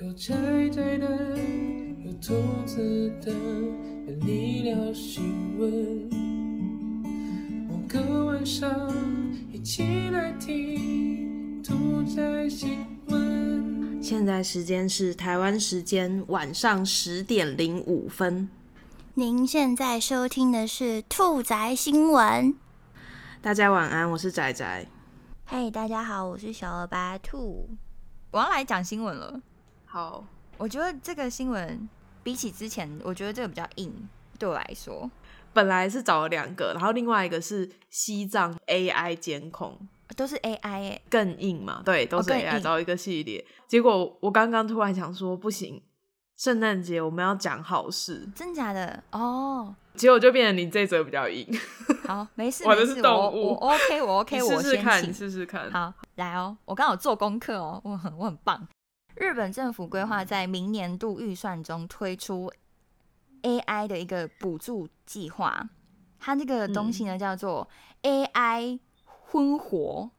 有窄窄的，有兔子的，有你聊新闻。某个晚上，一起来听兔仔新闻。现在时间是台湾时间晚上十点零五分。您现在收听的是兔仔新闻。大家晚安，我是仔仔。嘿，大家好，我是小鹅白兔。我要来讲新闻了。好，我觉得这个新闻比起之前，我觉得这个比较硬，对我来说。本来是找了两个，然后另外一个是西藏 AI 监控，都是 AI 哎、更硬嘛？对，都是 AI 硬找一个系列。结果我刚刚突然想说，不行，圣诞节我们要讲好事，真假的哦。结果就变成你这则比较硬。好，没事 我的，是动物我我 OK，我 OK，我先试试看，你。试试看。好，来哦，我刚好做功课哦，我很我很棒。日本政府规划在明年度预算中推出 AI 的一个补助计划，它这个东西呢、叫做 AI 婚活。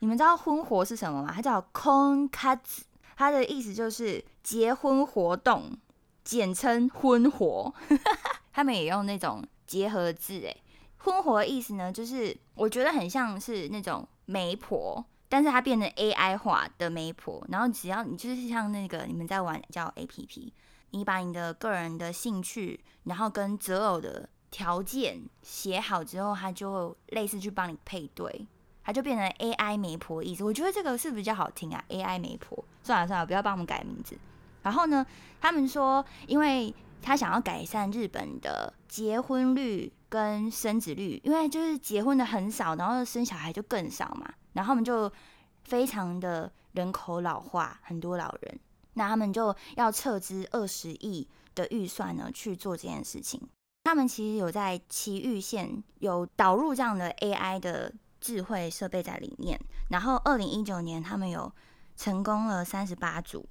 你们知道婚活是什么吗？它叫 Konkatsu，它的意思就是结婚活动，简称婚活。他们也用那种结合字，哎，婚活的意思呢，就是我觉得很像是那种媒婆，但是它变成 AI 化的媒婆。然后只要你就是像那个你们在玩叫 APP，你把你的个人的兴趣，然后跟择偶的条件写好之后，它就类似去帮你配对，它就变成 AI 媒婆的意思。我觉得这个是比较好听啊，AI 媒婆。算了算了，不要帮我们改名字。然后呢，他们说，因为他想要改善日本的结婚率跟生子率，因为就是结婚的很少，然后生小孩就更少嘛，然后他们就非常的人口老化，很多老人，那他们就要撤资二十亿的预算呢去做这件事情。他们其实有在奇玉县有导入这样的 AI 的智慧设备在里面，然后二零一九年他们有成功了三十八组，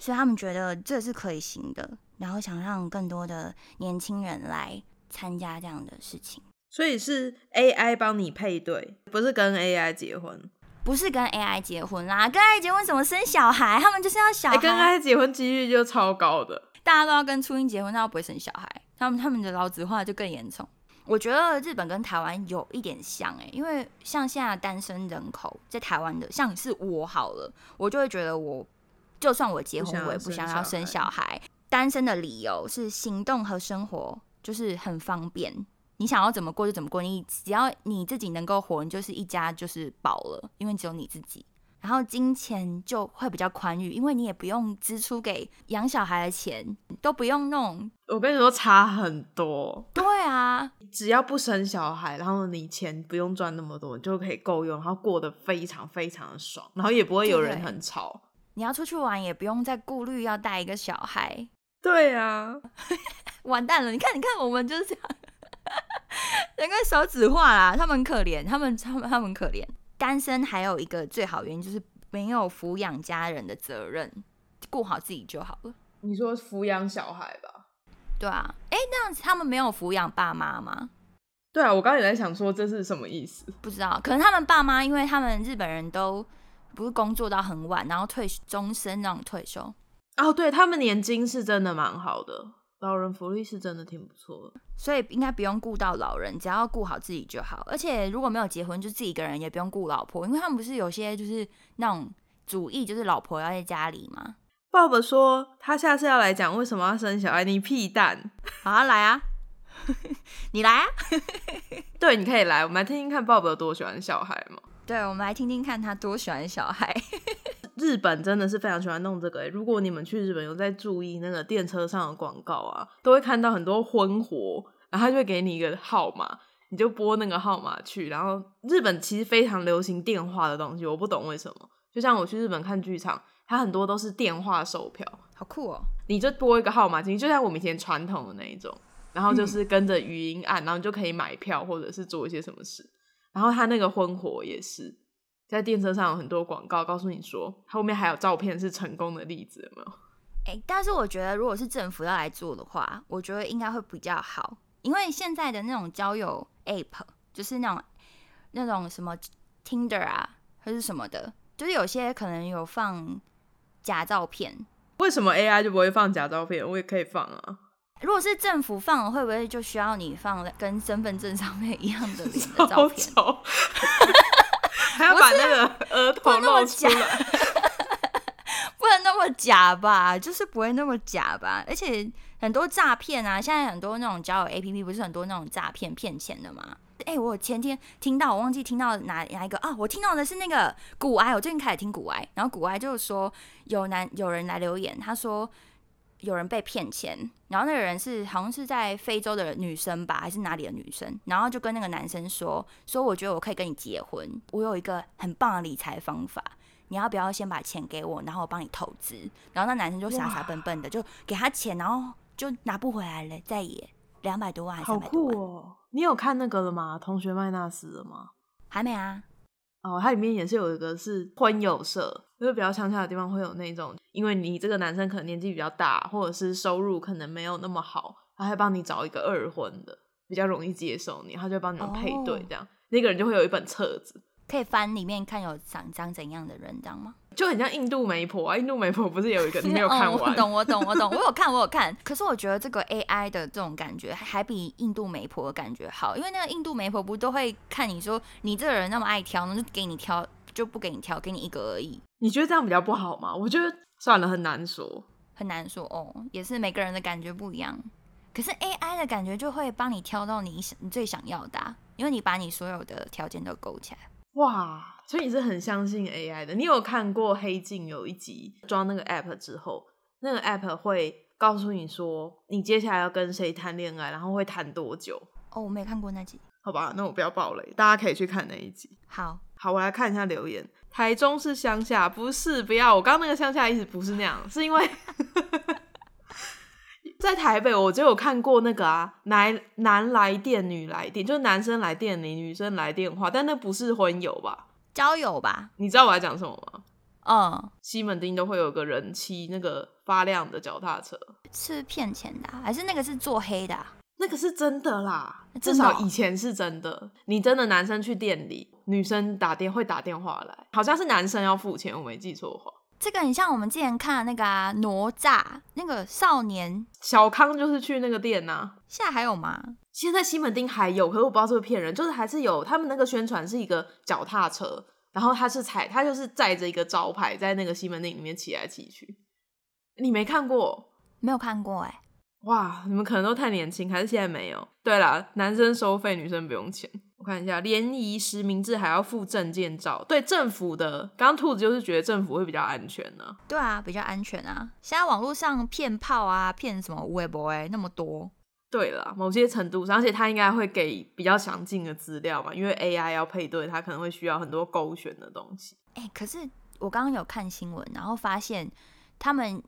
所以他们觉得这是可以行的，然后想让更多的年轻人来参加这样的事情，所以是 AI 帮你配对，不是跟 AI 结婚。不是跟 AI 结婚啦，跟 AI 结婚怎么生小孩？他们就是要小哎、孩，跟 AI 结婚几率就超高的。大家都要跟初音结婚，那又不会生小孩，他们他们的老子化就更严重。我觉得日本跟台湾有一点像哎、因为像现在的单身人口在台湾的，像是我好了，我就会觉得我就算我结婚，我也不想要生小孩。单身的理由是行动和生活就是很方便，你想要怎么过就怎么过，你只要你自己能够活，你就是一家就是饱了，因为只有你自己。然后金钱就会比较宽裕，因为你也不用支出给养小孩的钱，都不用弄。我跟你说差很多，对啊，只要不生小孩，然后你钱不用赚那么多，你就可以够用，然后过得非常非常的爽，然后也不会有人很吵。你要出去玩也不用再顾虑要带一个小孩。对啊，完蛋了！你看，你看，我们就是这样，人个手指画啦，他们很可怜，他们他们他们很可怜。单身还有一个最好原因就是没有抚养家人的责任，顾好自己就好了。你说抚养小孩吧？对啊，哎，那样子他们没有抚养爸妈吗？对啊，我刚才也在想说这是什么意思。不知道，可能他们爸妈，因为他们日本人都不是工作到很晚，然后退终身那种退休，哦，对他们年金是真的蛮好的，老人福利是真的挺不错的。所以应该不用顾到老人，只要顾好自己就好。而且如果没有结婚，就自己一个人也不用顾老婆，因为他们不是有些就是那种主意，就是老婆要在家里嘛。Bob 说他下次要来讲为什么要生小孩，你屁蛋。好啊，来啊，你来啊。对，你可以来，我们来听听看 Bob 有多喜欢小孩嘛。对，我们来听听看他多喜欢小孩。日本真的是非常喜欢弄这个、欸。如果你们去日本有在注意那个电车上的广告啊，都会看到很多婚活，然后他就会给你一个号码，你就拨那个号码去。然后日本其实非常流行电话的东西，我不懂为什么。就像我去日本看剧场，它很多都是电话售票，好酷哦！你就拨一个号码进去，就像我们以前传统的那一种，然后就是跟着语音按，然后你就可以买票或者是做一些什么事。然后他那个婚活也是在电车上有很多广告，告诉你说后面还有照片是成功的例子，有没有？哎、但是我觉得如果是政府要来做的话，我觉得应该会比较好，因为现在的那种交友 app 就是那种那种什么 Tinder 啊，还是什么的，就是有些可能有放假照片，为什么 AI 就不会放假照片？我也可以放啊。如果是政府放，会不会就需要你放跟身份证上面一样的 脸的照片？丑还要把那个额头那么露出来。不能那么假吧，就是不会那么假吧。而且很多诈骗啊，现在很多那种交友 A P P 不是很多那种诈骗骗钱的吗？哎、我前天听到，我忘记听到哪哪一个啊？我听到的是那个古埃，我最近开始听古埃，然后古埃就是说有男有人来留言，他说有人被骗钱，然后那个人是好像是在非洲的女生吧，还是哪里的女生，然后就跟那个男生说说，我觉得我可以跟你结婚，我有一个很棒的理财方法，你要不要先把钱给我，然后我帮你投资？然后那男生就傻傻笨笨的就给他钱，然后就拿不回来了，再也两百多万还是好三百多万，酷哦！你有看那个了吗？同学麦纳斯的吗？还没啊？哦，它里面也是有一个是婚友社，就是比较乡下的地方会有那种，因为你这个男生可能年纪比较大，或者是收入可能没有那么好，他会帮你找一个二婚的，比较容易接受你，他就会帮你们配对哦这样。那个人就会有一本册子，可以翻里面看有长长怎样的人，这样吗？就很像印度媒婆啊。印度媒婆不是有一个 你没有看哦、完？我懂，我懂，我懂，我有看，我有看。可是我觉得这个 AI 的这种感觉还还比印度媒婆的感觉好，因为那个印度媒婆不都会看你说你这个人那么爱挑，那就给你挑，就不给你挑，给你一个而已，你觉得这样比较不好吗？我觉得算了，很难说。很难说哦。也是每个人的感觉不一样。可是 AI 的感觉就会帮你挑到你想你最想要的啊、因为你把你所有的条件都勾起来。哇，所以你是很相信 AI 的。你有看过《黑镜》有一集装那个 App 之后，那个 App 会告诉你说你接下来要跟谁谈恋爱，然后会谈多久？哦，我没看过那集。好吧，那我不要暴雷，大家可以去看那一集。好，好，我来看一下留言。台中是乡下，不是？不要，我刚刚那个乡下意思不是那样，是因为在台北，我就有看过那个啊，男男来电，女来电，就是男生来电你，女生来电话，但那不是婚友吧？交友吧。你知道我在讲什么吗？嗯，西门町都会有个人骑那个发亮的脚踏车，是骗钱的啊、还是那个是做黑的啊、那个是真的啦，至少以前是真的。你真的男生去店里，女生打电会打电话来，好像是男生要付钱，我没记错的话。这个很像我们之前看的那个啊，哪吒那个少年，小康就是去那个店呐、现在还有吗？现在西门町还有，可是我不知道是不是骗人，就是还是有他们那个宣传是一个脚踏车，然后他是踩，他就是载着一个招牌在那个西门町里面骑来骑去。你没看过？没有看过哎、哇，你们可能都太年轻，还是现在没有？对啦，男生收费，女生不用钱。我看一下，联谊实名制还要附证件照。对，政府的，刚刚兔子就是觉得政府会比较安全呢、对啊，比较安全啊。现在网络上骗炮啊，骗什么微博哎，那么多。对了，某些程度上，而且他应该会给比较详尽的资料嘛，因为 AI 要配对，它可能会需要很多勾选的东西。哎、可是我刚刚有看新闻，然后发现他们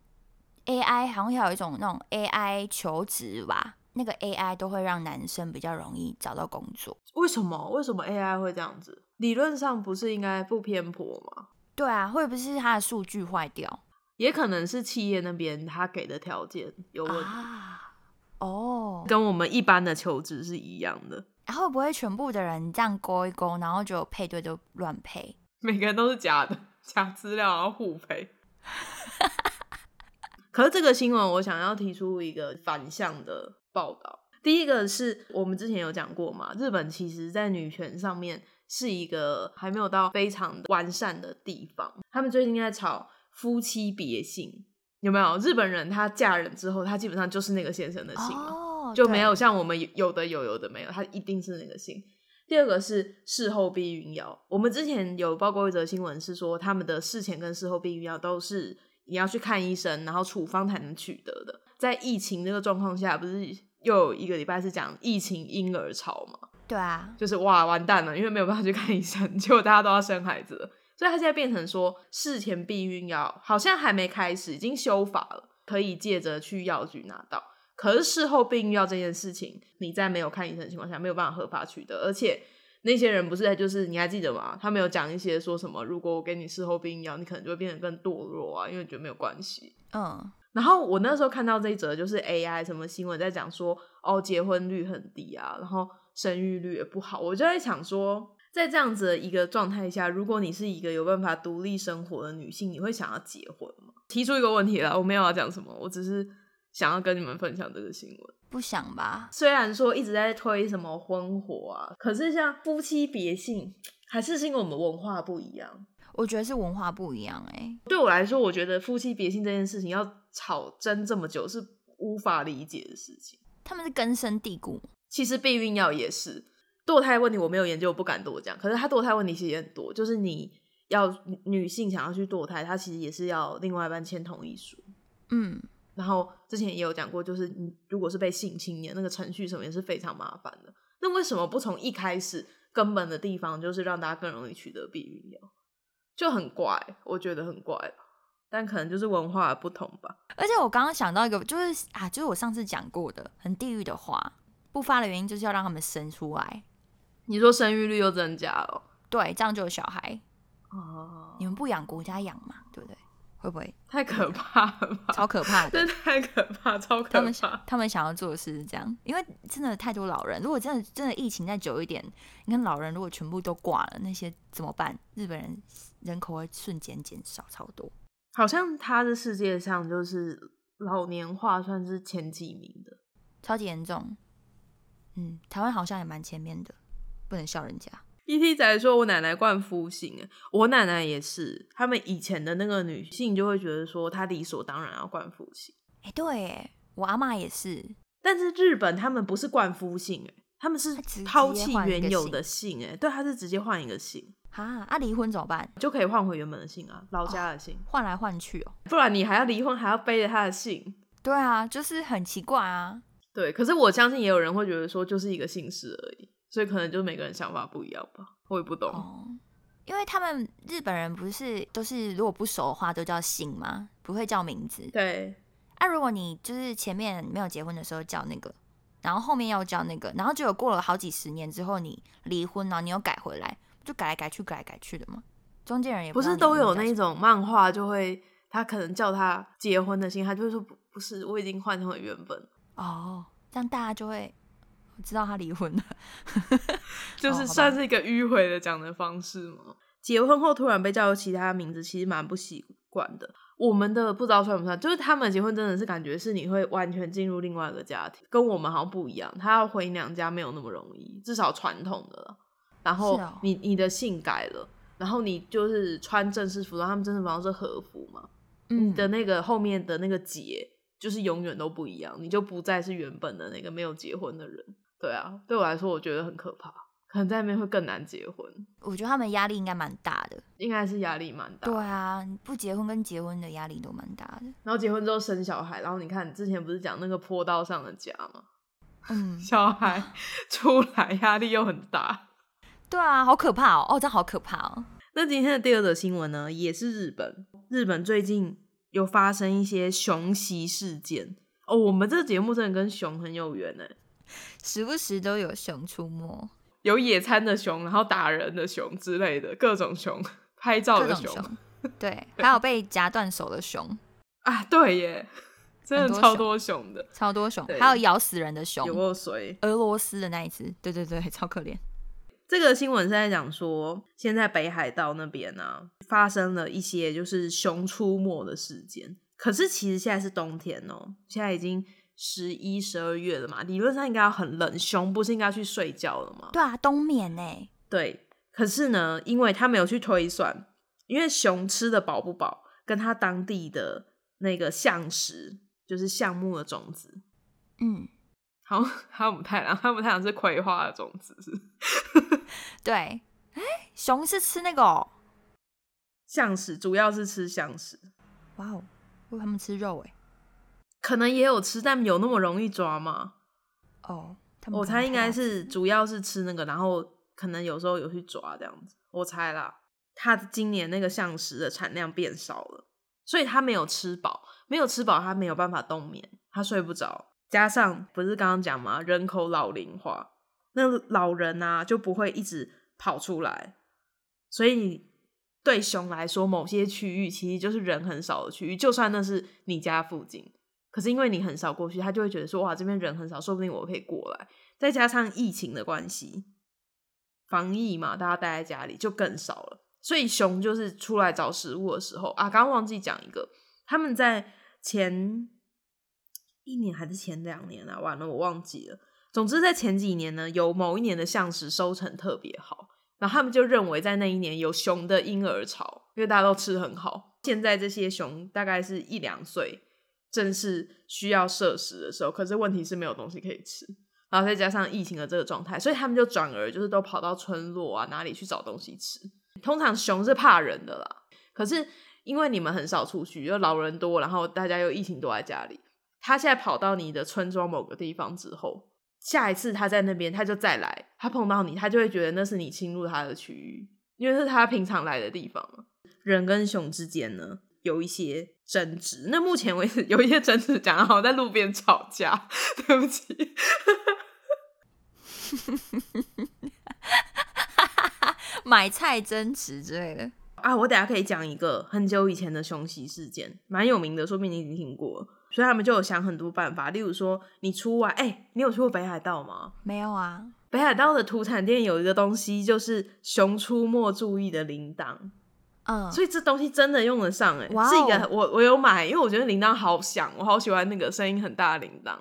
AI 好像有一种那种 AI 求职吧，那个 AI 都会让男生比较容易找到工作。为什么？为什么 AI 会这样子？理论上不是应该不偏颇吗？对啊，会不会是他的数据坏掉也可能是企业那边他给的条件有问题，啊？哦，跟我们一般的求职是一样的。然后会不会全部的人这样勾一勾，然后就配对就乱配？每个人都是假的，假资料然后互配。可是这个新闻，我想要提出一个反向的报道。第一个是我们之前有讲过嘛，日本其实在女权上面是一个还没有到非常完善的地方。他们最近在吵夫妻别姓，有没有？日本人他嫁人之后，他基本上就是那个先生的姓了。哦，就没有像我们有有的有，有的没有，他一定是那个姓。第二个是事后避孕药，我们之前有报过一则新闻，是说他们的事前跟事后避孕药都是你要去看医生，然后处方才能取得的。在疫情这个状况下，不是又有一个礼拜是讲疫情婴儿潮嘛？对啊，就是哇完蛋了，因为没有办法去看医生，结果大家都要生孩子了，所以他现在变成说事前避孕药好像还没开始，已经修法了，可以借着去药局拿到。可是事后避孕药这件事情，你在没有看医生的情况下没有办法合法取得，而且那些人不是就是你还记得吗？他们有讲一些说什么，如果我给你事后避孕药，你可能就会变得更堕落啊，因为觉得没有关系。嗯，然后我那时候看到这一则就是 AI 什么新闻在讲说，哦，结婚率很低啊，然后生育率也不好，我就在想说，在这样子的一个状态下，如果你是一个有办法独立生活的女性，你会想要结婚吗？提出一个问题了，我没有要讲什么，我只是想要跟你们分享这个新闻。不想吧？虽然说一直在推什么婚活啊，可是像夫妻别姓，还是是因为我们文化不一样。我觉得是文化不一样哎、对我来说，我觉得夫妻别姓这件事情要吵争这么久是无法理解的事情。他们是根深蒂固。其实避孕药也是堕胎问题，我没有研究，我不敢多讲。可是它堕胎问题其实也很多，就是你要女性想要去堕胎，她其实也是要另外一半签同意书。嗯，然后之前也有讲过，就是你如果是被性侵年，那个程序什么也是非常麻烦的。那为什么不从一开始根本的地方，就是让大家更容易取得避孕药？就很怪，我觉得很怪，但可能就是文化不同吧。而且我刚刚想到一个，就是啊，就是我上次讲过的很地狱的话，不发的原因就是要让他们生出来，你说生育率又增加了对，这样就有小孩。哦，你们不养国家养嘛，对不对？会不会太可怕了吧？超可怕的？真的太可怕，超可怕他们想。他们想要做的事是这样，因为真的太多老人。如果真的真的疫情再久一点，你看老人如果全部都挂了，那些怎么办？日本人人口会瞬间减少超多。好像他的世界上就是老年化算是前几名的。超级严重。嗯，台湾好像也蛮前面的，不能笑人家。E.T. 仔说：“我奶奶冠夫姓，哎，我奶奶也是。他们以前的那个女性就会觉得说，她理所当然要冠夫姓。哎、对，我阿妈也是，但是日本他们不是冠夫姓，哎，他们是抛弃原有的姓，哎，对，他是直接换一个姓，哈啊，离婚怎么办？就可以换回原本的姓啊，老家的姓。换来换去哦。不然你还要离婚，还要背着他的姓。对啊，就是很奇怪啊。对，可是我相信也有人会觉得说，就是一个姓氏而已，所以可能就每个人想法不一样吧，我也不懂。哦，因为他们日本人不是都是如果不熟的话都叫姓吗？不会叫名字。对，啊，如果你就是前面没有结婚的时候叫那个，然后后面要叫那个，然后就有过了好几十年之后你离婚，然后你又改回来，就改来改去，改来改去的嘛。中间人也不是都有那种漫画就会，他可能叫他结婚的姓，他就会说不不是，我已经换成了原本，哦，这样大家就会知道他离婚了。就是算是一个迂回的讲的方式嘛。结婚后突然被叫其他名字，其实蛮不习惯的。我们的不知道算不算，就是他们结婚真的是感觉是你会完全进入另外一个家庭，跟我们好像不一样。他要回娘家没有那么容易，至少传统的了。然后你你的姓改了，然后你就是穿正式服装，他们正式服装是和服嘛，嗯你的那个后面的那个结就是永远都不一样，你就不再是原本的那个没有结婚的人。对啊，对我来说我觉得很可怕，可能在那边会更难结婚，我觉得他们压力应该蛮大的。应该是压力蛮大。对啊，不结婚跟结婚的压力都蛮大的。然后结婚之后生小孩，然后你看之前不是讲那个坡道上的家吗？嗯，小孩出来压力又很大。对啊，好可怕哦！哦，这好可怕哦。那今天的第二则新闻呢，也是日本。日本最近有发生一些熊袭事件哦。我们这个节目真的跟熊很有缘呢，时不时都有熊出没，有野餐的熊，然后打人的熊之类的各种熊，拍照的熊 对，还有被夹断手的熊，啊，对耶，真的很多熊超多熊的，超多熊，对还有咬死人的熊，有过谁。俄罗斯的那一只，对对对，超可怜。这个新闻是在讲说，现在北海道那边啊，发生了一些就是熊出没的事件。可是其实现在是冬天哦、现在已经十一、十二月了嘛，理论上应该要很冷，熊不是应该去睡觉了吗？对啊，冬眠呢？对。可是呢，因为他没有去推算，因为熊吃的饱不饱，跟它当地的那个橡实，就是橡木的种子，嗯，好，哈姆太郎，哈姆太郎是葵花的种子是 对。哎，熊是吃那个哦，橡实，主要是吃橡实。哇哦，为他们吃肉哎。可能也有吃，但有那么容易抓吗？哦，他们我猜应该是主要是吃那个，然后可能有时候有去抓这样子。我猜啦，它今年那个橡实的产量变少了，所以它没有吃饱，没有吃饱，它没有办法冬眠，它睡不着。加上不是刚刚讲吗？人口老龄化，那老人啊就不会一直跑出来，所以对熊来说，某些区域其实就是人很少的区域，就算那是你家附近，可是因为你很少过去，他就会觉得说哇，这边人很少，说不定我可以过来。再加上疫情的关系，防疫嘛，大家待在家里就更少了，所以熊就是出来找食物的时候啊，刚刚忘记讲一个，他们在前一年还是前两年啊，完了我忘记了。总之在前几年呢，有某一年的橡实收成特别好，然后他们就认为在那一年有熊的婴儿潮，因为大家都吃很好。现在这些熊大概是一两岁，正是需要摄食的时候，可是问题是没有东西可以吃。然后再加上疫情的这个状态，所以他们就转而就是都跑到村落啊哪里去找东西吃。通常熊是怕人的啦，可是因为你们很少出去，又老人多，然后大家又疫情都在家里，他现在跑到你的村庄某个地方之后，下一次他在那边他就再来，他碰到你，他就会觉得那是你侵入他的区域，因为是他平常来的地方。人跟熊之间呢有一些争执，那目前为止 有一些争执，讲好在路边吵架，对不起。买菜争执之类的啊！我等下可以讲一个很久以前的熊袭事件，蛮有名的，说不定你已经听过。所以他们就有想很多办法，例如说你出外，哎，你有去过北海道吗？没有啊。北海道的土产店有一个东西，就是熊出没注意的铃铛。嗯，所以这东西真的用得上，哎，是一个我我有买，因为我觉得铃铛好响，我好喜欢那个声音很大的铃铛。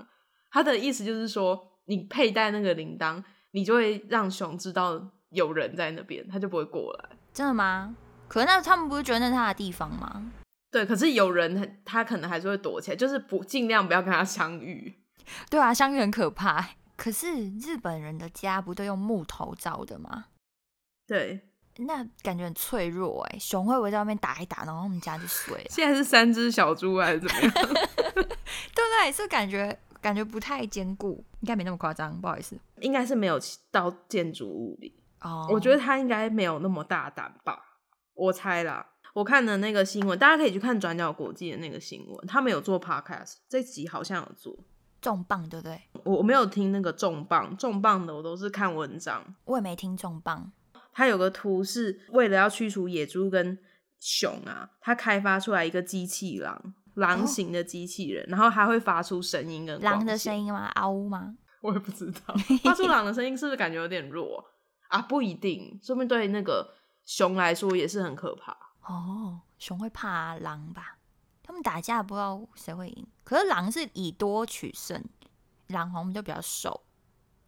它的意思就是说。你佩戴那个铃铛，你就会让熊知道有人在那边，它就不会过来。真的吗？可是那他们不是觉得那是他的地方吗？对，可是有人他可能还是会躲起来，就是不尽量不要跟他相遇。对啊，相遇很可怕。可是日本人的家不都用木头造的吗？对，那感觉很脆弱哎，熊会不会在外面打一打，然后我们家就碎了？现在是三只小猪还是怎么样？对不对？是感觉。感觉不太坚固，应该没那么夸张，不好意思，应该是没有到建筑物里哦。我觉得他应该没有那么大胆吧，我猜啦。我看的那个新闻，大家可以去看转角国际的那个新闻，他们有做 podcast，这集好像有做重磅，对不对？我我没有听那个重磅，重磅的我都是看文章，我也没听重磅。它有个图是为了要驱除野猪跟熊啊，它开发出来一个机器狼。狼型的机器人，然后还会发出声音跟狼的声音吗？嗷吗？我也不知道，发出狼的声音是不是感觉有点弱啊？不一定，说不定对那个熊来说也是很可怕哦。熊会怕狼吧？他们打架不知道谁会赢，可是狼是以多取胜，狼好像就比较瘦，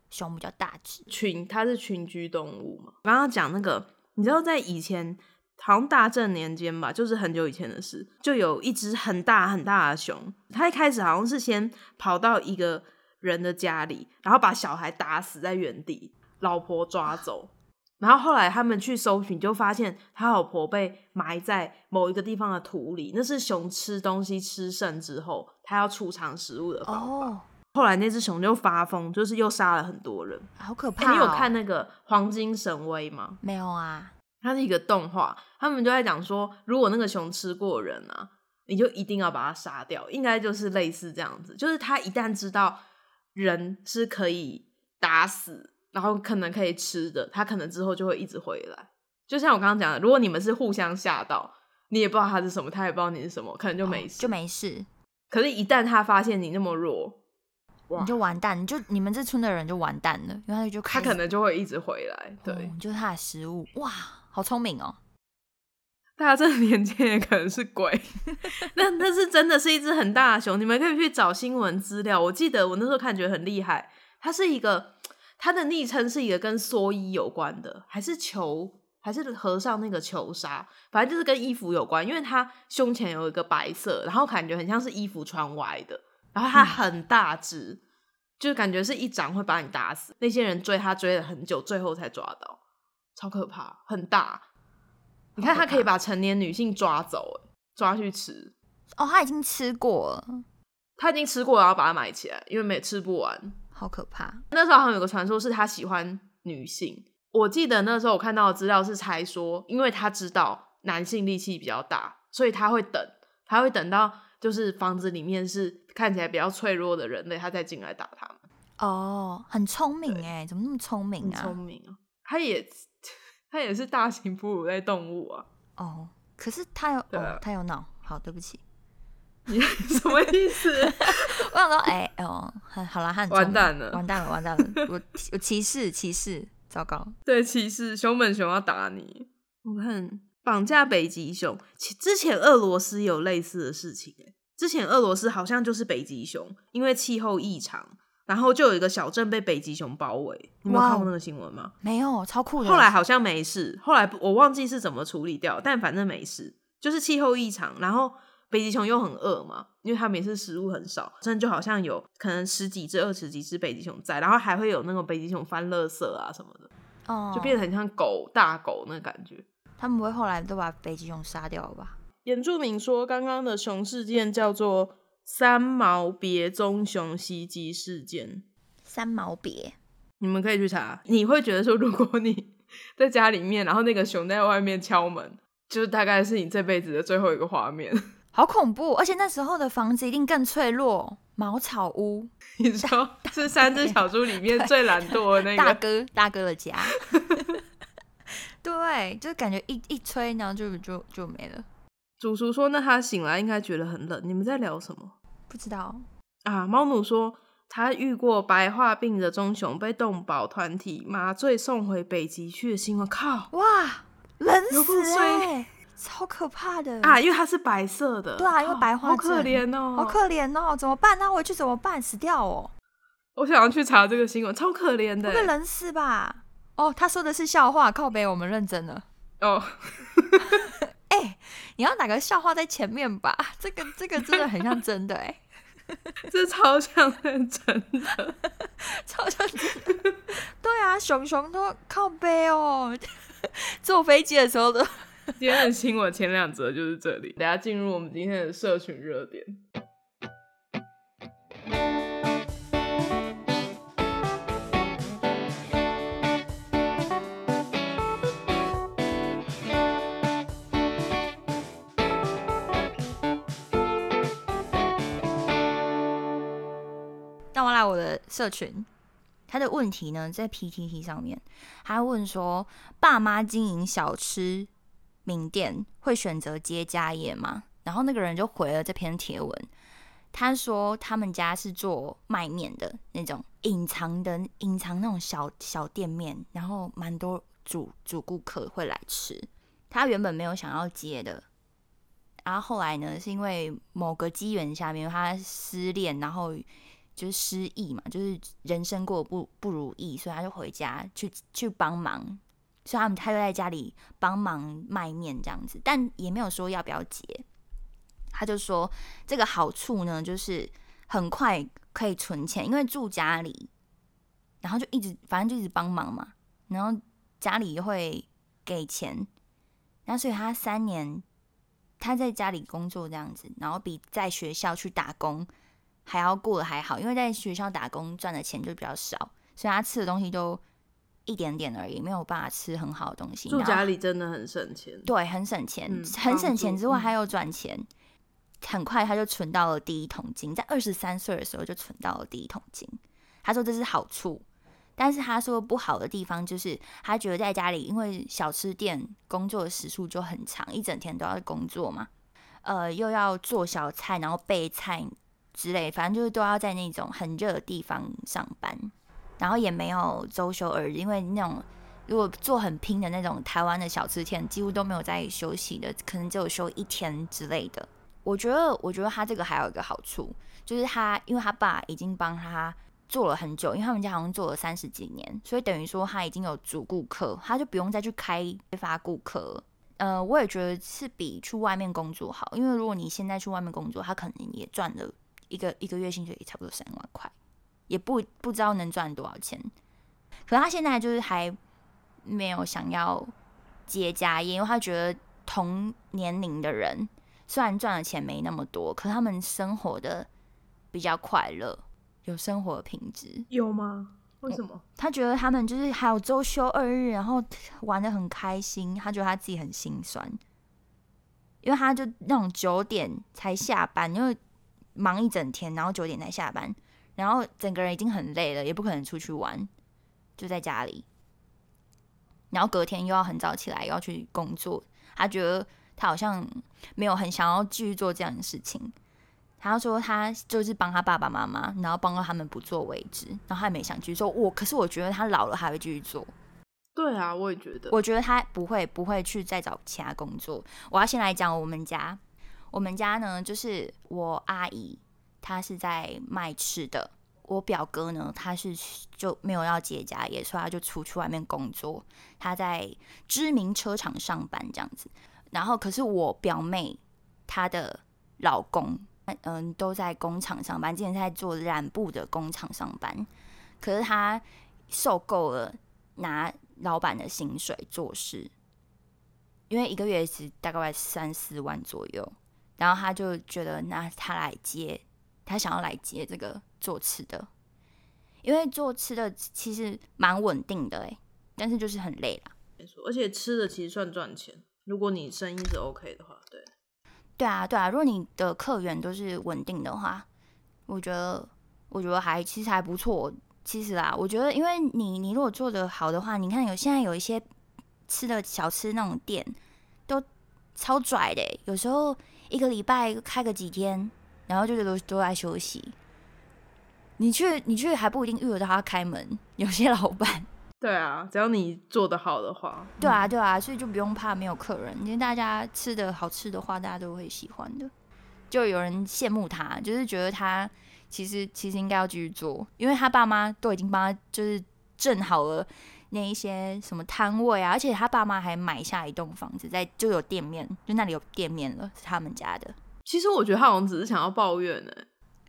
熊比较大只。群它是群居动物嘛？刚刚讲那个，你知道在以前。好像大正年间吧，就是很久以前的事，就有一只很大很大的熊。它一开始好像是先跑到一个人的家里，然后把小孩打死在原地，老婆抓走。然后后来他们去搜寻，就发现他老婆被埋在某一个地方的土里，那是熊吃东西吃剩之后，他要储藏食物的方法。后来那只熊就发疯，就是又杀了很多人，好可怕！你有看那个《黄金神威》吗？没有啊。它是一个动画，他们就在讲说，如果那个熊吃过人啊，你就一定要把它杀掉，应该就是类似这样子。就是它一旦知道人是可以打死，然后可能可以吃的，他可能之后就会一直回来。就像我刚刚讲的，如果你们是互相吓到，你也不知道他是什么，他也不知道你是什么，可能就没事，就没事。可是，一旦他发现你那么弱，你就完蛋，你就你们这村的人就完蛋了，因为他就他可能就会一直回来，对，就是他的食物，哇。好聪明哦！大家这个年纪也可能是鬼，那那是真的是一只很大的熊。你们可以去找新闻资料。我记得我那时候看觉得很厉害。它是一个，它的昵称是一个跟蓑衣有关的，还是球，还是和尚那个球纱，反正就是跟衣服有关。因为它胸前有一个白色，然后感觉很像是衣服穿歪的。然后它很大只，就感觉是一掌会把你打死。那些人追它追了很久，最后才抓到。超可怕，很大。你看，它可以把成年女性抓走，抓去吃。哦，他已经吃过了，他已经吃过，然后把它埋起来，因为没吃不完。好可怕！那时候好像有个传说，是他喜欢女性。我记得那时候我看到的资料是猜说，因为他知道男性力气比较大，所以他会等，他会等到就是房子里面是看起来比较脆弱的人类，他再进来打他们。哦，很聪明哎，怎么那么聪明啊？聪明啊！他也。他也是大型哺乳类动物啊。哦，可是他有，哦，他有脑。好，对不起。你 什么意思？我想说，哎，哦，好了，他完蛋了，完蛋了，完蛋了。我我歧视歧视，糟糕，对，歧视熊本熊要打你。我看绑架北极熊，其之前俄罗斯有类似的事情、欸，之前俄罗斯好像就是北极熊，因为气候异常，然后就有一个小镇被北极熊包围。你有看过那个新闻吗？没有，超酷的。后来好像没事，后来我忘记是怎么处理掉，但反正没事，就是气候异常，然后北极熊又很饿嘛，因为它每次食物很少，真的就好像有可能十几只、二十几只北极熊在，然后还会有那种北极熊翻垃圾啊什么的，哦，就变得很像狗大狗那感觉。他们不会后来都把北极熊杀掉了吧？原住民说，刚刚的熊事件叫做三毛别棕熊袭击事件，三毛别，你们可以去查。你会觉得说，如果你 在家里面，然后那个熊在外面敲门，就是大概是你这辈子的最后一个画面。好恐怖！而且那时候的房子一定更脆弱，茅草屋，你说是三只小猪里面最懒惰的那个大？哥大哥的家。对，就是感觉一一吹，然后就就就没了。主厨说，那他醒来应该觉得很冷。你们在聊什么不知道，啊？猫奴说，他遇过白化病的棕熊被动保团体麻醉送回北极去的新闻。靠哇，冷死衰哎、超可怕的啊！因为它是白色的，对啊因为靠白花好可症怜哦，好可怜哦，怎么办？那回去怎么办？死掉哦，我想要去查这个新闻，超可怜的欸。会被冷死吧？哦，他说的是笑话，靠北，我们认真了。哦，哎、你要哪个笑话在前面吧？这个这个真的很像真的哎、这超像认真的。超像真的。对啊，熊熊都靠背哦，坐飞机的时候都。今天的新闻前两则就是这里，等下进入我们今天的社群热点。让我来我的社群，他的问题呢在 PTT 上面，他问说，爸妈经营小吃名店会选择接家业吗？然后那个人就回了这篇贴文，他说他们家是做卖面的那种隐藏的隐藏那种小小店面，然后蛮多主主顾客会来吃。他原本没有想要接的，然后后来呢，是因为某个机缘下面，他失恋，然后就是失意嘛，就是人生过不不如意，所以他就回家去去帮忙，所以他们他就在家里帮忙卖面这样子，但也没有说要不要结。他就说这个好处呢，就是很快可以存钱，因为住家里，然后就一直反正就一直帮忙嘛，然后家里会给钱，然后所以他三年他在家里工作这样子，然后比在学校去打工还要过得还好，因为在学校打工赚的钱就比较少，所以他吃的东西都一点点而已，没有办法吃很好的东西。住家里真的很省钱。对，很省钱，嗯很省钱之外还有赚钱。很快他就存到了第一桶金，在二十三岁的时候就存到了第一桶金。他说这是好处，但是他说不好的地方就是他觉得在家里，因为小吃店工作的时数就很长，一整天都要工作嘛，呃，又要做小菜，然后备菜之类，反正就是都要在那种很热的地方上班，然后也没有周休二日，因为那种如果做很拼的那种台湾的小吃店，几乎都没有在休息的，可能只有休一天之类的。我觉得，我觉得他这个还有一个好处，就是他因为他爸已经帮他做了很久，因为他们家好像做了三十几年，所以等于说他已经有主顾客，他就不用再去开发顾客。呃，我也觉得是比去外面工作好，因为如果你现在去外面工作，他可能也赚了一个一个月薪水也差不多三万块，也不不知道能赚多少钱。可是他现在就是还没有想要接家业，因为他觉得同年龄的人虽然赚的钱没那么多，可他们生活的比较快乐，有生活的品质。有吗？为什么？他觉得他们就是还有周休二日，然后玩的很开心，他觉得他自己很心酸，因为他就那种九点才下班，因为忙一整天，然后九点才下班，然后整个人已经很累了，也不可能出去玩，就在家里，然后隔天又要很早起来，又要去工作，他觉得他好像没有很想要继续做这样的事情。他说他就是帮他爸爸妈妈，然后帮到他们不做为止，然后他也没想继续做。我可是我觉得他老了还会继续做，对啊，我也觉得。我觉得他不会不会去再找其他工作。我要先来讲我们家，我们家呢，就是我阿姨他是在卖吃的，我表哥呢他是就没有要接家业，所以他就出去外面工作，他在知名车厂上班这样子。然后可是我表妹她的老公，嗯，都在工厂上班，之前在做染布的工厂上班，可是他受够了拿。老板的薪水做事，因为一个月是大概三四万左右，然后他就觉得那他来接，他想要来接这个做吃的，因为做吃的其实蛮稳定的哎，但是就是很累啦。没错，而且吃的其实算赚钱，如果你生意是 OK 的话，对。对啊，对啊，如果你的客源都是稳定的话，我觉得我觉得还其实还不错。其实啦，我觉得，因为你你如果做的好的话，你看有现在有一些吃的小吃那种店，都超拽的，有时候一个礼拜开个几天，然后就都都在休息。你去你去还不一定遇得到他开门，有些老板。对啊，只要你做的好的话。对啊对啊，所以就不用怕没有客人，因为大家吃的好吃的话，大家都会喜欢的。就有人羡慕他，就是觉得他。其实其实应该要继续做，因为他爸妈都已经帮他就是挣好了那一些什么摊位啊，而且他爸妈还买下一栋房子，在就有店面，就那里有店面了，是他们家的。其实我觉得他好像只是想要抱怨呢，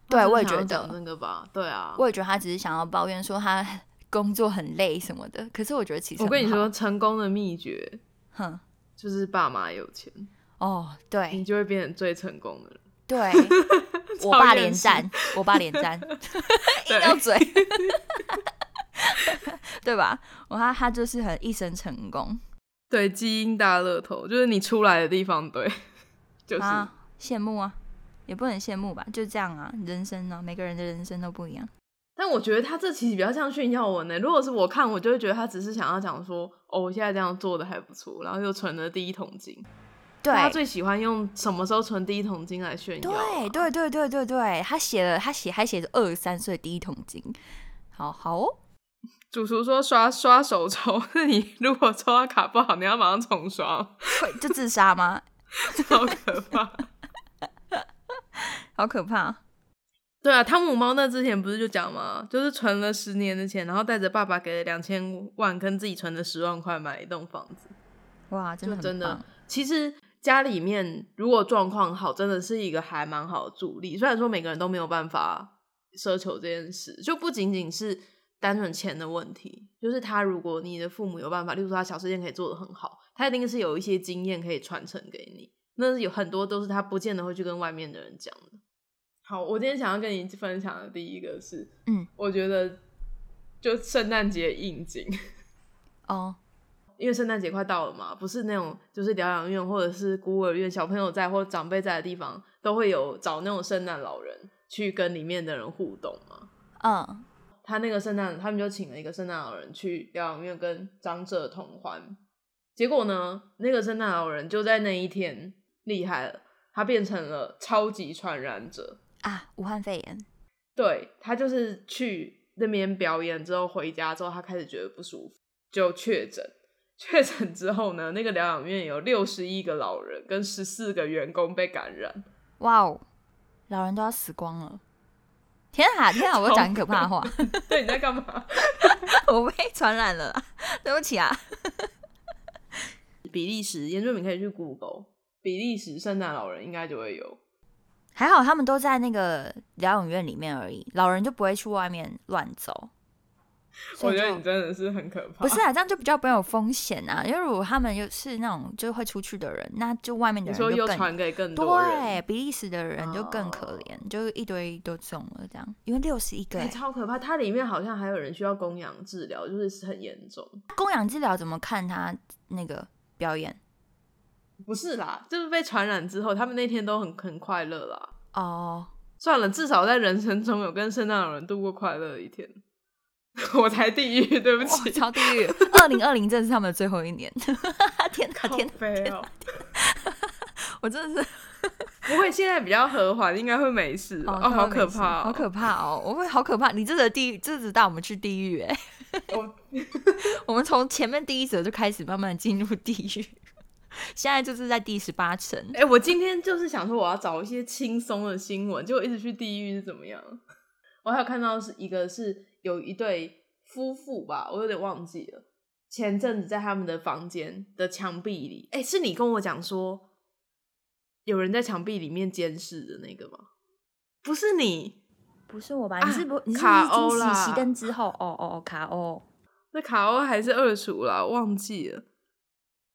对我也觉得那个吧，对啊，我也觉得他只是想要抱怨说他工作很累什么的。可是我觉得其实我跟你说，成功的秘诀，哼，就是爸妈有钱哦，对你就会变成最成功的人。对，我爸连战，我爸连战，硬要嘴，对吧？我他他就是很一生成功，对，基因大乐透，就是你出来的地方，对，就是羡慕啊，也不能羡慕吧，就这样啊，人生呢，每个人的人生都不一样。但我觉得他这其实比较像炫耀文呢。如果是我看，我就会觉得他只是想要讲说，哦，我现在这样做的还不错，然后又存了第一桶金。对他最喜欢用什么时候存第一桶金来炫耀？对对对对对对，他写了，他写还写着二十三岁第一桶金，好好哦。主厨说刷刷手抽，那你如果抽到卡不好，你要马上重刷，会就自杀吗？好可怕，好可怕。对啊，汤姆猫那之前不是就讲吗？就是存了十年的钱，然后带着爸爸给了两千万，跟自己存的十万块买一栋房子。哇，真的真的，其实。家里面如果状况好，真的是一个还蛮好的助力。虽然说每个人都没有办法奢求这件事，就不仅仅是单纯钱的问题。就是他，如果你的父母有办法，例如说他小事件可以做得很好，他一定是有一些经验可以传承给你。那有很多都是他不见得会去跟外面的人讲的。好，我今天想要跟你分享的第一个是，嗯，我觉得就圣诞节应景 哦。因为圣诞节快到了嘛，不是那种就是疗养院或者是孤儿院，小朋友在或长辈在的地方，都会有找那种圣诞老人去跟里面的人互动嘛。嗯，他那个圣诞，他们就请了一个圣诞老人去疗养院跟长者同欢。结果呢，那个圣诞老人就在那一天厉害了，他变成了超级传染者啊！武汉肺炎。对他就是去那边表演之后回家之后，他开始觉得不舒服，就确诊。确诊之后呢，那个疗养院有六十一个老人跟十四个员工被感染。哇哦，老人都要死光了！天啊天啊，我讲很可怕的话。对，你在干嘛？我被传染了，对不起啊。比利时，严俊敏可以去 Google，比利时圣诞老人应该就会有。还好他们都在那个疗养院里面而已，老人就不会去外面乱走。我觉得你真的是很可怕。不是啊，这样就比较没有风险啊。因为如果他们又是那种就是会出去的人，那就外面的人就更传给更多人。对，比利时的人就更可怜，就一堆都中了这样。因为六十一个，超可怕。它里面好像还有人需要供氧治疗，就是很严重。供氧治疗怎么看他那个表演？不是啦，就是被传染之后，他们那天都很很快乐啦。哦，算了，至少在人生中有跟圣诞老人度过快乐的一天。我才地狱，对不起，超地狱。二零二零正是他们的最后一年，天哪，天哪，天哪！我真的是不会，现在比较和缓，应该会没事吧。哦，好可怕、哦，好可怕哦！我会好可怕，你这个地这只带我们去地狱哎。我我们从前面第一则就开始慢慢进入地狱，现在就是在第十八层。哎、我今天就是想说我要找一些轻松的新闻，结果一直去地狱是怎么样？我还有看到是一个是有一对夫妇吧，我有点忘记了。前阵子在他们的房间的墙壁里，哎、是你跟我讲说有人在墙壁里面监视的那个吗？不是你，不是我吧？啊你是不你是卡不是欧啦进熄熄灯之后？哦哦哦，卡欧。那卡欧还是二厨啦，忘记了。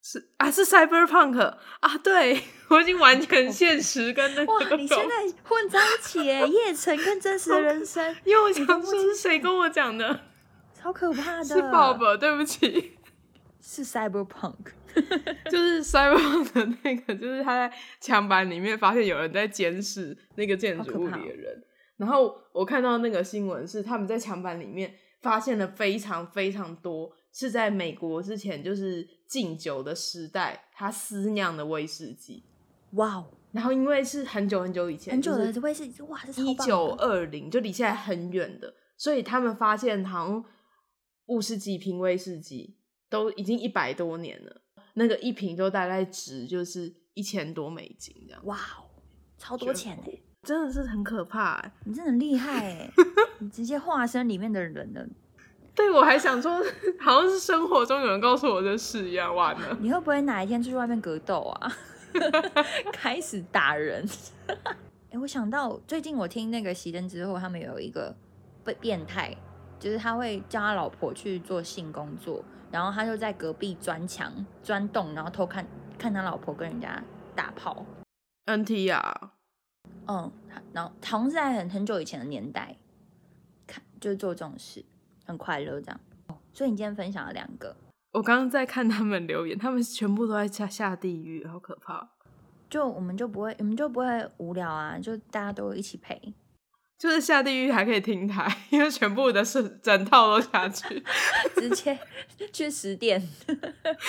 是啊，是 Cyberpunk 啊，对 我已经完全现实跟那个哇，你现在混在一起耶，夜城跟真实的人生，因为我想说是谁跟我讲的，超可怕的。是 Bob，对不起，是 Cyberpunk。就是 Cyberpunk 的那个，就是他在墙板里面发现有人在监视那个建筑物里的人，然后我看到那个新闻是他们在墙板里面发现了非常非常多是在美国之前就是禁酒的时代他私酿的威士忌，哇哦，然后因为是很久很久以前，很久就是的威士忌，哇，一九二零，就离现在很远的，所以他们发现好像五十几瓶威士忌都已经一百多年了，那个一瓶都大概值就是一千多美金这样，哇哦，超多钱哎！真的是很可怕、欸。你真的很厉害哎，你直接化身里面的人了。对我还想说，好像是生活中有人告诉我这事一样，完了。你会不会哪一天出去外面格斗啊？开始打人？哎、我想到最近我听那个熄灯之后，他们有一个被变态，就是他会叫他老婆去做性工作，然后他就在隔壁钻墙、钻洞，然后偷看看他老婆跟人家打炮。NT 啊，嗯，然后好像是在很很久以前的年代，看就是做这种事，很快乐这样。所以你今天分享了两个，我刚刚在看他们留言，他们全部都在下下地狱，好可怕。就我们就不会，我们就不会无聊啊，就大家都一起陪。就是下地狱还可以听台，因为全部的是整套都下去。直接去十点，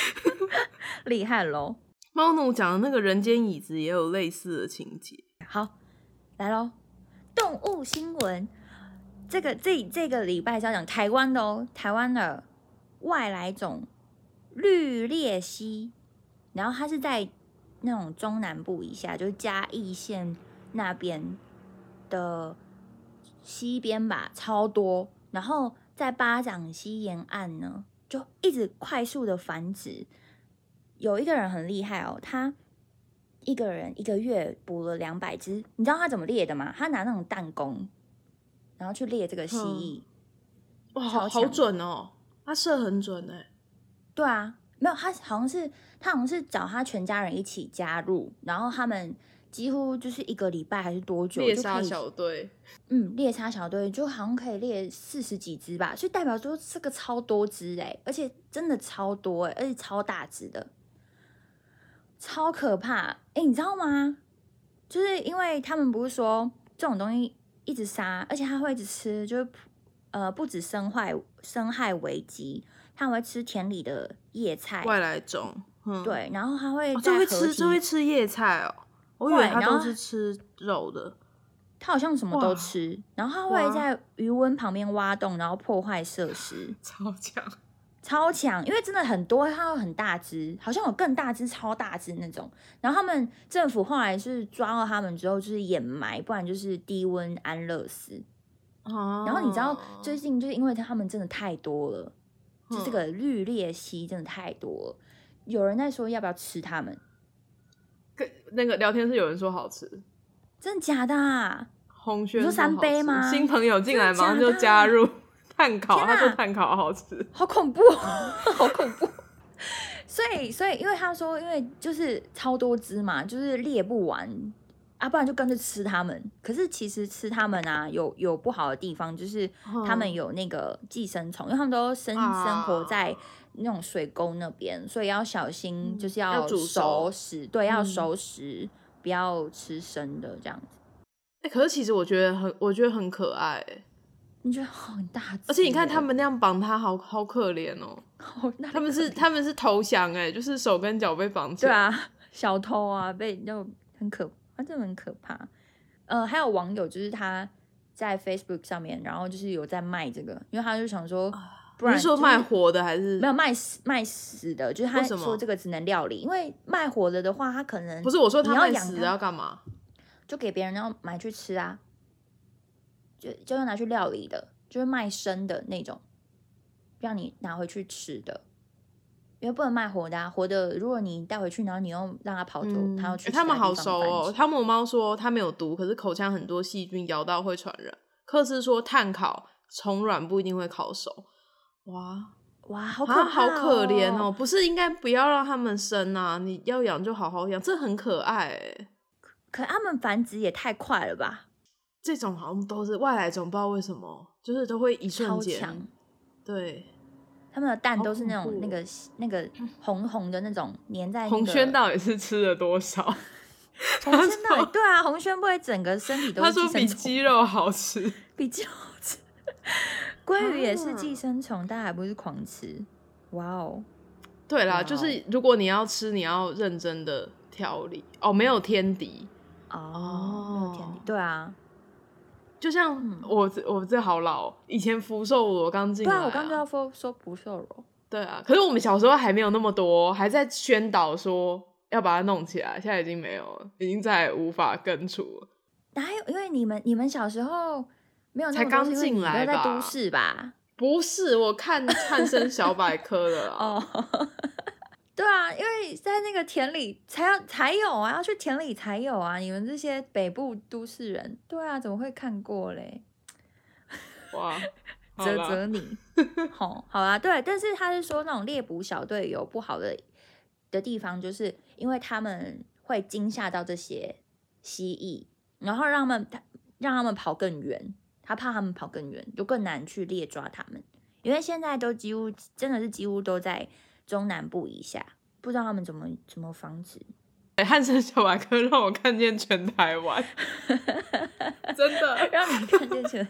厉害喽！猫奴讲的那个人间椅子也有类似的情节。好，来喽，动物新闻。这个这这个礼拜是要讲台湾的哦，台湾的外来种绿鬣蜥，然后它是在那种中南部以下，就是嘉义县那边的西边吧，超多。然后在巴掌溪沿岸呢，就一直快速的繁殖。有一个人很厉害哦，他一个人一个月捕了两百只，你知道他怎么猎的吗？他拿那种弹弓，然后去猎这个蜥蜴。哇，好好强准哦！他射很准哎。对啊，没有，他好像是他好像是找他全家人一起加入，然后他们几乎就是一个礼拜还是多久猎杀小队，嗯，猎杀小队就好像可以猎四十几只吧，所以代表说这个超多只哎、而且真的超多哎、而且超大只的，超可怕哎、你知道吗？就是因为他们不是说这种东西一直杀，而且它会一直吃，就是呃不止生害生害危机，它还会吃田里的叶菜，外来种。嗯，对，然后它会哦，这会吃，在河堤这会吃叶菜哦。我以为它都是吃肉的。它好像什么都吃，然后它会在余温旁边挖洞，然后破坏设施。超强。超强，因为真的很多，它有很大只，好像有更大只、超大只那种。然后他们政府后来是抓到他们之后，就是掩埋，不然就是低温安乐死。哦然后你知道最近就是因为他们真的太多了，就这嗯个绿鬣蜥真的太多了，有人在说要不要吃他们，跟那个聊天室有人说好吃，真的假的啊？红轩你说三杯吗新朋友进来马上就加入碳烤，他说碳烤好吃。好恐怖，好恐怖。所以，所以，因为他说，因为就是超多只嘛，就是猎不完啊，不然就干脆吃它们。可是其实吃它们啊，有有不好的地方，就是他们嗯有那个寄生虫，因为他们都生啊生活在那种水沟那边，所以要小心，嗯就是要煮熟熟食，对，要嗯熟食，不要吃生的这样子。哎、可是其实我觉得很，我觉得很可爱欸，你觉得很大，而且你看他们那样绑他，好好可怜哦。他们是他们是投降哎，就是手跟脚被绑起来。对，啊，小偷啊，被就很可啊，这很可怕。呃，还有网友就是他在 Facebook 上面，然后就是有在卖这个，因为他就想说，不然就是说卖活的还是没有卖死卖死的，就是他说这个只能料理，因为卖活的的话，他可能不是我说他卖死的要干嘛？就给别人要买去吃啊，就就要拿去料理的，就是卖生的那种，让你拿回去吃的，因为不能卖活的啊，活的如果你带回去，然后你又让它跑走，嗯它要去欸他们好熟哦。汤姆猫说它没有毒，可是口腔很多细菌，咬到会传染。克斯说碳烤虫卵不一定会烤熟。哇，哇，好可啊，好可怜哦！哦！不是应该不要让他们生啊？你要养就好好养，这很可爱哎。可它们繁殖也太快了吧，这种好像都是外来种，不知道为什么，就是都会一瞬超间。强。对，他们的蛋都是那种那个那 个红红的那种粘在、那红个轩到底是吃了多少？红轩到底对啊，红轩不会整个身体都他说比是寄生虫鸡肉好吃。比鸡肉好吃。鲑鱼也是啊寄生虫，但还不是狂吃。哇哦，对啦，哇就是如果你要吃，你要认真的调理哦，没有天敌。哦，没有天敌哦。对啊，就像嗯我这我这好老哦，以前福寿螺刚进来、对啊，我刚刚就要说说福寿螺。对啊，可是我们小时候还没有那么多，还在宣导说要把它弄起来，现在已经没有了，已经再也无法根除了。哪有？因为你们你们小时候没有那才刚进来吧都在都市吧？不是，我看汉生小百科的 啦。哦，对啊，因为在那个田里才要才有啊，要去田里才有啊。你们这些北部都市人，对啊，怎么会看过嘞？哇，好啧啧你，好，好啊，对，但是他是说那种猎捕小队有不好的的地方，就是因为他们会惊吓到这些蜥蜴，然后让他们让他们跑更远，他怕他们跑更远，就更难去猎抓他们，因为现在都几乎真的是几乎都在中南部以下，不知道他们怎么怎么防止。汉生小百科让我看见全台湾，真的。让你看见全，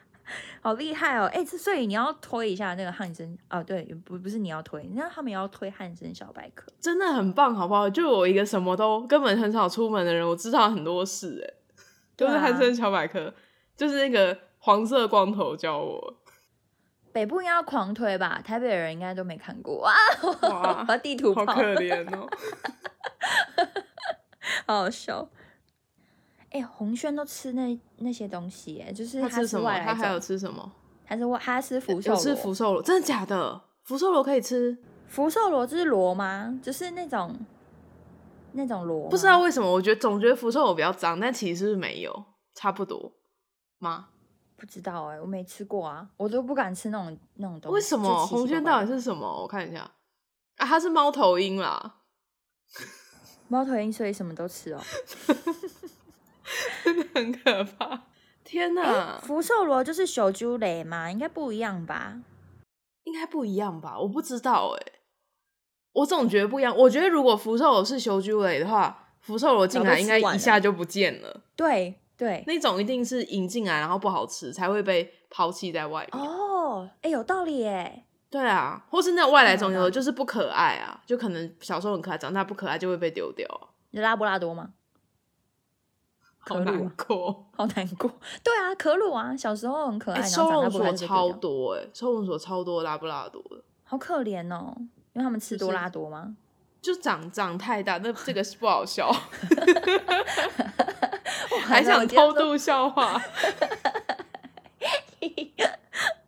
好厉害哦！哎、这所以你要推一下那个汉森哦，对，不不是你要推，那他们也要推汉森小百科。真的很棒，好不好？就我一个什么都根本很少出门的人，我知道很多事哎、就对啊是汉生小百科，就是那个黄色光头教我。北部应该要狂推吧，台北的人应该都没看过啊！哇我要地图炮，好可怜哦！好好笑。哎、红轩都吃那那些东西，哎，就是他吃什么？他还有，吃什么？他是外他吃福寿有螺，吃福寿螺，真的假的？福寿螺可以吃？福寿螺就是螺吗？就是那种那种螺，不知道为什么，我觉得总觉得福寿螺比较脏，但其实是没有，差不多吗？不知道哎、我没吃过啊，我都不敢吃那种那种东西。为什么红圈到底是什么？我看一下啊，它是猫头鹰啦，猫头鹰，所以什么都吃哦。真的很可怕。天哪，福寿螺就是小猪雷嘛？应该不一样吧？应该不一样吧？我不知道哎、我总觉得不一样。我觉得如果福寿螺是小猪雷的话，福寿螺进早来应该一下就不见了。对对。那种一定是引进来然后不好吃，才会被抛弃在外面。哦，哎，有道理耶。对啊，或是那种外来种，有就是不可爱啊，就可能小时候很可爱，长大不可爱就会被丢掉啊，你拉布拉多吗？好可鲁啊难过。好难过。对啊，可鲁啊，小时候很可爱，收容所超多哎、收容所超多拉布拉多的，好可怜哦。因为他们吃多拉多吗？就长长太大，那这个是不好笑，还还想偷渡笑话。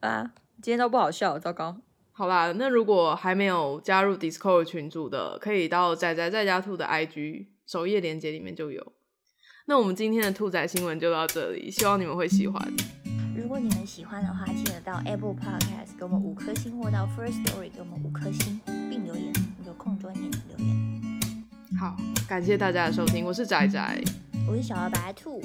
啊？今天都不好笑，糟糕。好啦，那如果还没有加入 Discord 群组的，可以到仔仔在家兔的 IG 首页链接里面就有。那我们今天的兔仔新闻就到这里，希望你们会喜欢。如果你们喜欢的话，记得到 Apple Podcast 给我们五颗星，或到 First Story 给我们五颗星，并留言，有空多一点留言。好，感谢大家的收听，我是仔仔，我是小白兔，